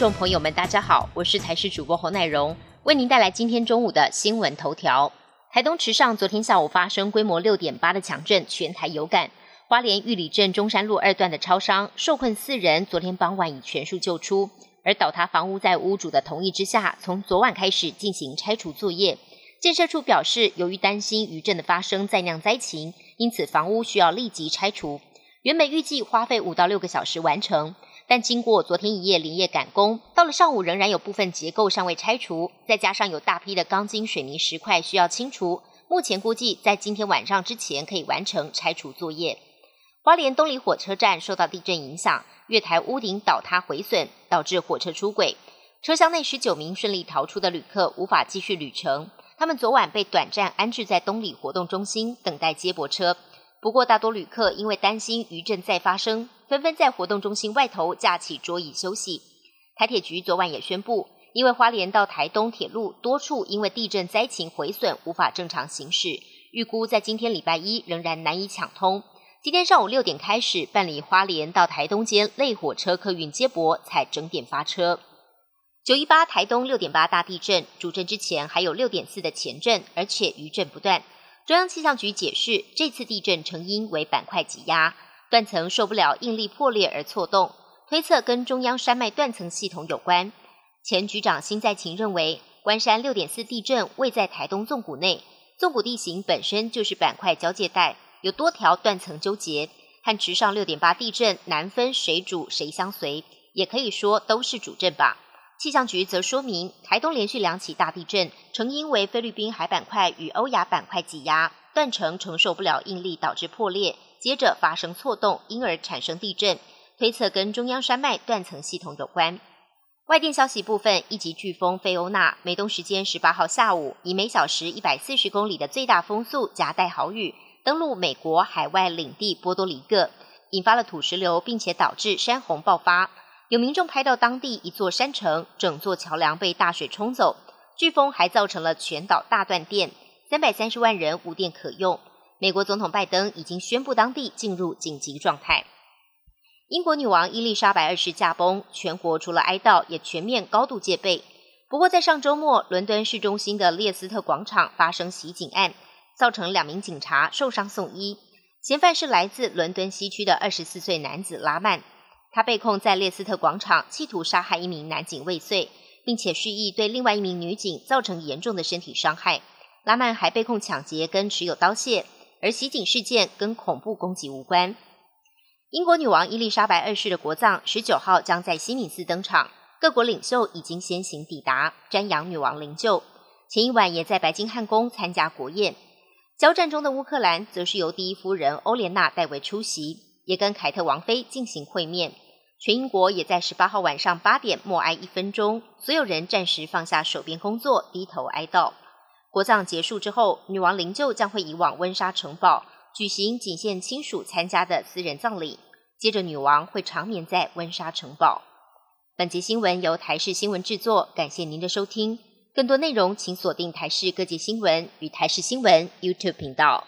众朋友们，大家好，我是台视主播侯乃荣，为您带来今天中午的新闻头条。台东池上昨天下午发生规模六点八的强震，全台有感。花莲玉里镇中山路二段的超商受困四人，昨天傍晚已全数救出。而倒塌房屋在屋主的同意之下，从昨晚开始进行拆除作业。建设处表示，由于担心余震的发生再酿灾情，因此房屋需要立即拆除。原本预计花费五到六个小时完成。但经过昨天一夜连夜赶工，到了上午仍然有部分结构尚未拆除，再加上有大批的钢筋、水泥、石块需要清除，目前估计在今天晚上之前可以完成拆除作业。花莲东里火车站受到地震影响，月台屋顶倒塌毁损，导致火车出轨，车厢内十九名顺利逃出的旅客无法继续旅程，他们昨晚被短暂安置在东里活动中心等待接驳车。不过，大多旅客因为担心余震再发生，纷纷在活动中心外头架起桌椅休息。台铁局昨晚也宣布，因为花莲到台东铁路多处因为地震灾情毁损，无法正常行驶，预估在今天礼拜一仍然难以抢通。今天上午六点开始办理花莲到台东间类火车客运接驳，才整点发车。九一八台东六点八大地震，主震之前还有六点四的前震，而且余震不断。中央气象局解释，这次地震成因为板块挤压，断层受不了应力破裂而错动，推测跟中央山脉断层系统有关。前局长辛在勤认为，关山六点四地震位在台东纵谷内，纵谷地形本身就是板块交界带，有多条断层纠结，和池上六点八地震难分谁主谁相随，也可以说都是主震吧。气象局则说明，台东连续两起大地震，成因为菲律宾海板块与欧亚板块挤压，断层承受不了应力，导致破裂，接着发生错动，因而产生地震。推测跟中央山脉断层系统有关。外电消息部分，一级飓风菲欧娜，美东时间十八号下午，以每小时一百四十公里的最大风速夹带豪雨，登陆美国海外领地波多黎各，引发了土石流，并且导致山洪爆发。有民众拍到当地一座山城，整座桥梁被大水冲走。飓风还造成了全岛大断电，三百三十万人无电可用。美国总统拜登已经宣布当地进入紧急状态。英国女王伊丽莎白二世驾崩，全国除了哀悼，也全面高度戒备。不过，在上周末，伦敦市中心的列斯特广场发生袭警案，造成两名警察受伤送医。嫌犯是来自伦敦西区的二十四岁男子拉曼。他被控在列斯特广场企图杀害一名男警未遂，并且蓄意对另外一名女警造成严重的身体伤害。拉曼还被控抢劫跟持有刀械，而袭警事件跟恐怖攻击无关。英国女王伊丽莎白二世的国葬十九号将在西敏寺登场，各国领袖已经先行抵达瞻仰女王灵柩。前一晚也在白金汉宫参加国宴。交战中的乌克兰则是由第一夫人欧莲娜代为出席。也跟凯特王妃进行会面，全英国也在十八号晚上八点默哀一分钟，所有人暂时放下手边工作，低头哀悼。国葬结束之后，女王灵柩将会移往温莎城堡举行仅限亲属参加的私人葬礼，接着女王会长眠在温莎城堡。本节新闻由台视新闻制作，感谢您的收听。更多内容请锁定台视各界新闻与台视新闻 YouTube 频道。